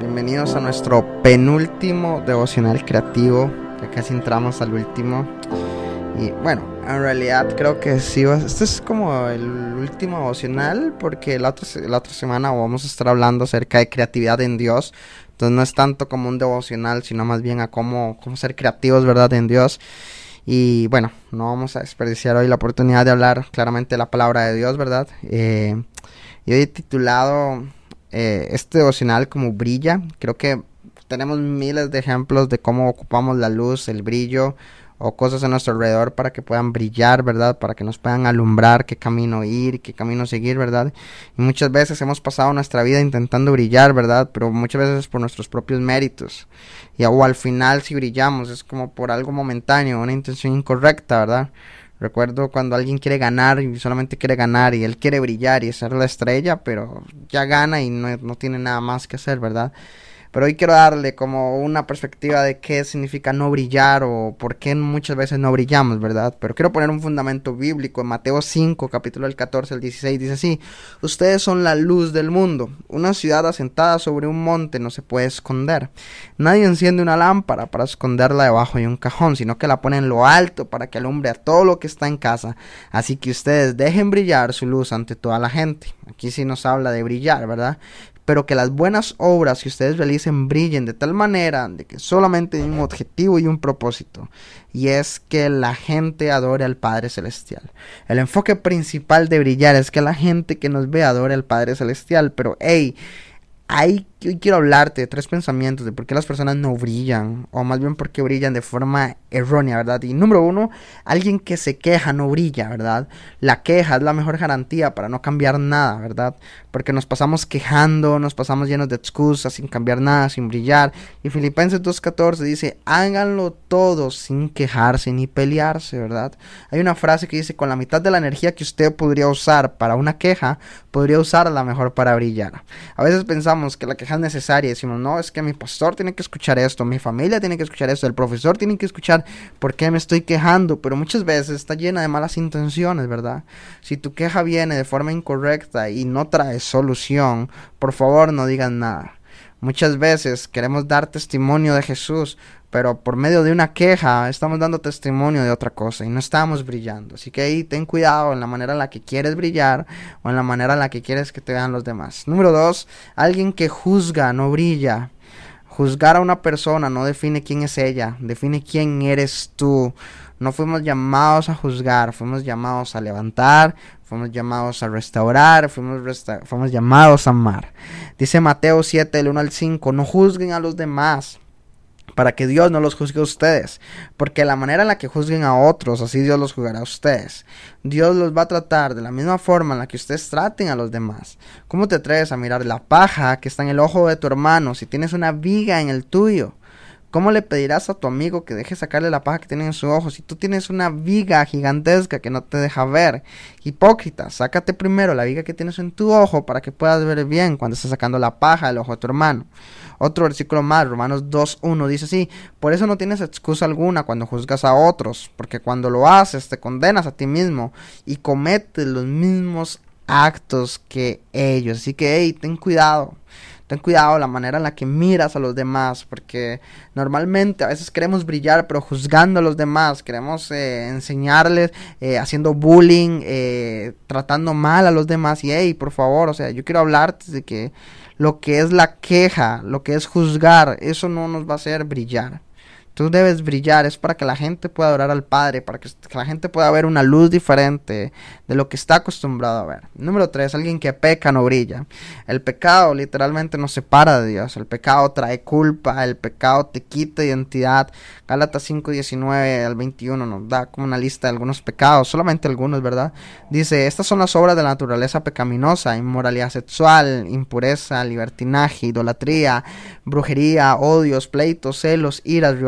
Bienvenidos a nuestro penúltimo devocional creativo. Ya casi entramos al último. Y bueno, en realidad creo que sí. Este es como el último devocional porque la otra, la otra semana vamos a estar hablando acerca de creatividad en Dios. Entonces no es tanto como un devocional, sino más bien a cómo, cómo ser creativos, ¿verdad? En Dios. Y bueno, no vamos a desperdiciar hoy la oportunidad de hablar claramente de la palabra de Dios, ¿verdad? Eh, y hoy he titulado eh, este devocional como brilla. Creo que tenemos miles de ejemplos de cómo ocupamos la luz, el brillo o cosas a nuestro alrededor para que puedan brillar, ¿verdad? Para que nos puedan alumbrar qué camino ir, qué camino seguir, ¿verdad? Y muchas veces hemos pasado nuestra vida intentando brillar, ¿verdad? Pero muchas veces por nuestros propios méritos. Y o al final si brillamos es como por algo momentáneo, una intención incorrecta, ¿verdad? Recuerdo cuando alguien quiere ganar y solamente quiere ganar y él quiere brillar y ser la estrella, pero ya gana y no, no tiene nada más que hacer, ¿verdad? Pero hoy quiero darle como una perspectiva de qué significa no brillar o por qué muchas veces no brillamos, ¿verdad? Pero quiero poner un fundamento bíblico. En Mateo 5, capítulo del 14 al 16, dice así, ustedes son la luz del mundo. Una ciudad asentada sobre un monte no se puede esconder. Nadie enciende una lámpara para esconderla debajo de un cajón, sino que la pone en lo alto para que alumbre a todo lo que está en casa. Así que ustedes dejen brillar su luz ante toda la gente. Aquí sí nos habla de brillar, ¿verdad? Pero que las buenas obras que ustedes realicen brillen de tal manera de que solamente hay un objetivo y un propósito, y es que la gente adore al Padre Celestial. El enfoque principal de brillar es que la gente que nos ve adore al Padre Celestial, pero hey, hay, hoy quiero hablarte de tres pensamientos de por qué las personas no brillan, o más bien por qué brillan de forma errónea, ¿verdad? Y número uno, alguien que se queja no brilla, ¿verdad? La queja es la mejor garantía para no cambiar nada, ¿verdad? Porque nos pasamos quejando, nos pasamos llenos de excusas, sin cambiar nada, sin brillar. Y Filipenses 2.14 dice, háganlo todo sin quejarse ni pelearse, ¿verdad? Hay una frase que dice, con la mitad de la energía que usted podría usar para una queja, podría usarla mejor para brillar. A veces pensamos que la queja es necesaria y decimos, no, es que mi pastor tiene que escuchar esto, mi familia tiene que escuchar esto, el profesor tiene que escuchar por qué me estoy quejando, pero muchas veces está llena de malas intenciones, ¿verdad? Si tu queja viene de forma incorrecta y no trae solución, por favor no digas nada. Muchas veces queremos dar testimonio de Jesús, pero por medio de una queja estamos dando testimonio de otra cosa y no estamos brillando. Así que ahí ten cuidado en la manera en la que quieres brillar o en la manera en la que quieres que te vean los demás. Número dos, alguien que juzga no brilla. Juzgar a una persona no define quién es ella, define quién eres tú. No fuimos llamados a juzgar, fuimos llamados a levantar, fuimos llamados a restaurar, fuimos, llamados a amar. Dice Mateo 7, el 1 al 5, no juzguen a los demás para que Dios no los juzgue a ustedes, porque la manera en la que juzguen a otros, así Dios los juzgará a ustedes. Dios los va a tratar de la misma forma en la que ustedes traten a los demás. ¿Cómo te atreves a mirar la paja que está en el ojo de tu hermano si tienes una viga en el tuyo? ¿Cómo le pedirás a tu amigo que deje sacarle la paja que tiene en su ojo si tú tienes una viga gigantesca que no te deja ver? Hipócrita, sácate primero la viga que tienes en tu ojo para que puedas ver bien cuando estás sacando la paja del ojo de tu hermano. Otro versículo más, Romanos 2.1 dice así, por eso no tienes excusa alguna cuando juzgas a otros, porque cuando lo haces te condenas a ti mismo y cometes los mismos actos que ellos. Así que, hey, ten cuidado ten cuidado la manera en la que miras a los demás, porque normalmente a veces queremos brillar, pero juzgando a los demás, queremos eh, enseñarles, eh, haciendo bullying, eh, tratando mal a los demás. Y hey, por favor, o sea, yo quiero hablarte de que lo que es la queja, lo que es juzgar, eso no nos va a hacer brillar Tú debes brillar, es para que la gente pueda adorar al Padre, para que, la gente pueda ver una luz diferente de lo que está acostumbrado a ver. Número tres, alguien que peca no brilla. El pecado literalmente nos separa de Dios. El pecado trae culpa, el pecado te quita identidad. Gálatas 5, 19 al 21 nos da como una lista de algunos pecados, solamente algunos, ¿verdad? Dice, estas son las obras de la naturaleza pecaminosa, inmoralidad sexual, impureza, libertinaje, idolatría, brujería, odios, pleitos, celos, iras,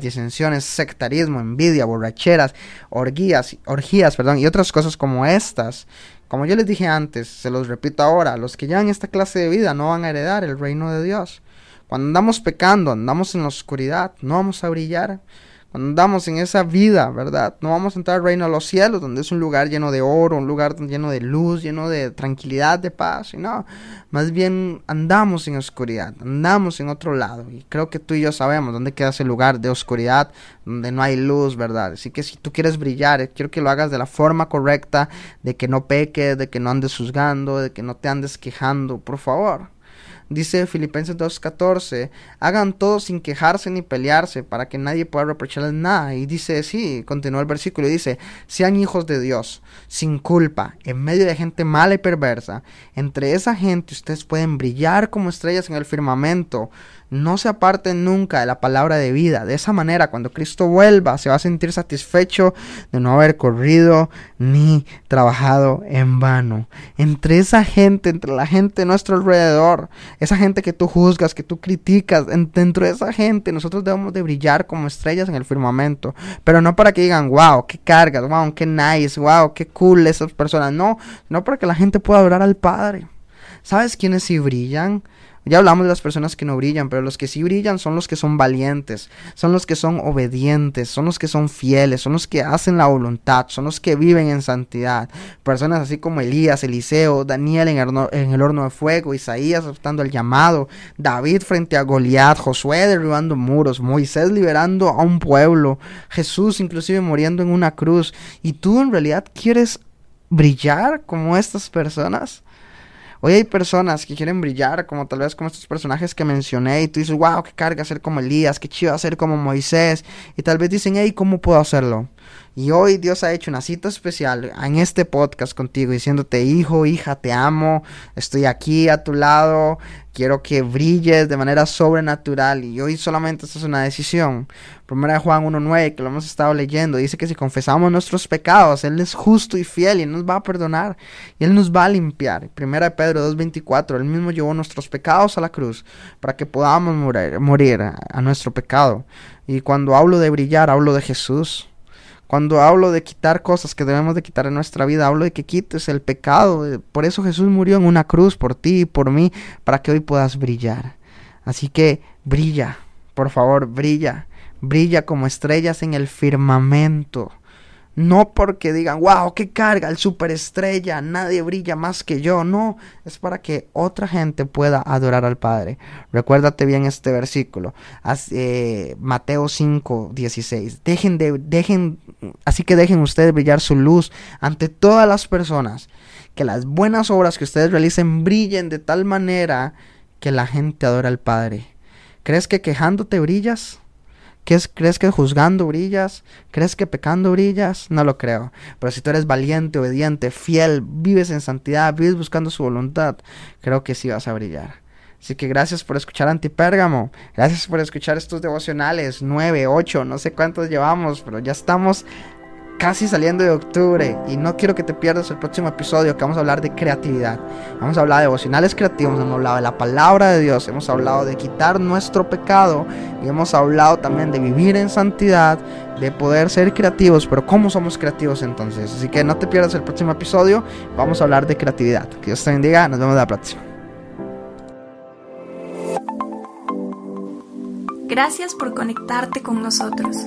disensiones, sectarismo, envidia, borracheras, orgías, orgías, perdón, y otras cosas como estas. Como yo les dije antes, se los repito ahora, los que llevan esta clase de vida no van a heredar el reino de Dios. Cuando andamos pecando, andamos en la oscuridad, no vamos a brillar. Andamos en esa vida, ¿verdad? No vamos a entrar al reino de los cielos, donde es un lugar lleno de oro, un lugar lleno de luz, lleno de tranquilidad, de paz. Y no, más bien andamos en oscuridad, andamos en otro lado. Y creo que tú y yo sabemos dónde queda ese lugar de oscuridad, donde no hay luz, ¿verdad? Así que si tú quieres brillar, eh, quiero que lo hagas de la forma correcta, de que no peques, de que no andes juzgando, de que no te andes quejando, por favor. Dice Filipenses 2.14, hagan todo sin quejarse ni pelearse para que nadie pueda reprocharles nada. Y dice, sí, continúa el versículo, y dice, sean hijos de Dios, sin culpa, en medio de gente mala y perversa. Entre esa gente ustedes pueden brillar como estrellas en el firmamento, no se aparten nunca de la palabra de vida. De esa manera, cuando Cristo vuelva, se va a sentir satisfecho de no haber corrido ni trabajado en vano. Entre esa gente, entre la gente a nuestro alrededor, esa gente que tú juzgas, que tú criticas, dentro de esa gente nosotros debemos de brillar como estrellas en el firmamento. Pero no para que digan, wow, qué cargas, wow, qué nice, wow, qué cool esas personas. No, no para que la gente pueda adorar al Padre. ¿Sabes quiénes sí brillan? Ya hablamos de las personas que no brillan, pero los que sí brillan son los que son valientes, son los que son obedientes, son los que son fieles, son los que hacen la voluntad, son los que viven en santidad. Personas así como Elías, Eliseo, Daniel en el, horno, de fuego, Isaías aceptando el llamado, David frente a Goliat, Josué derribando muros, Moisés liberando a un pueblo, Jesús inclusive muriendo en una cruz. ¿Y tú en realidad quieres brillar como estas personas? Hoy hay personas que quieren brillar, como tal vez como estos personajes que mencioné, y tú dices, wow, qué carga ser como Elías, qué chido ser como Moisés, y tal vez dicen, hey, ¿cómo puedo hacerlo? Y hoy Dios ha hecho una cita especial en este podcast contigo, diciéndote, hijo, hija, te amo, estoy aquí a tu lado, quiero que brilles de manera sobrenatural. Y hoy solamente esta es una decisión. Primera de Juan 1.9, que lo hemos estado leyendo, dice que si confesamos nuestros pecados, Él es justo y fiel y nos va a perdonar. Y Él nos va a limpiar. Primera de Pedro 2.24, Él mismo llevó nuestros pecados a la cruz para que podamos morir, morir a nuestro pecado. Y cuando hablo de brillar, hablo de Jesús. Cuando hablo de quitar cosas que debemos de quitar en nuestra vida, hablo de que quites el pecado. Por eso Jesús murió en una cruz por ti y por mí, para que hoy puedas brillar. Así que brilla, por favor, brilla. Brilla como estrellas en el firmamento. No porque digan, wow, qué carga, el superestrella, nadie brilla más que yo. No, es para que otra gente pueda adorar al Padre. Recuérdate bien este versículo. Eh, Mateo 5, 16. Dejen de, dejen, así que dejen ustedes brillar su luz ante todas las personas. Que las buenas obras que ustedes realicen brillen de tal manera que la gente adora al Padre. ¿Crees que quejándote brillas? ¿Crees que juzgando brillas? ¿Crees que pecando brillas? No lo creo. Pero si tú eres valiente, obediente, fiel, vives en santidad, vives buscando su voluntad, creo que sí vas a brillar. Así que gracias por escuchar Antipérgamo. Gracias por escuchar estos devocionales. Nueve, ocho, no sé cuántos llevamos, pero ya estamos casi saliendo de octubre y no quiero que te pierdas el próximo episodio que vamos a hablar de creatividad. Vamos a hablar de devocionales creativos, hemos hablado de la palabra de Dios, hemos hablado de quitar nuestro pecado y hemos hablado también de vivir en santidad, de poder ser creativos, pero ¿cómo somos creativos entonces? Así que no te pierdas el próximo episodio, vamos a hablar de creatividad. Que Dios te bendiga, nos vemos la próxima. Gracias por conectarte con nosotros.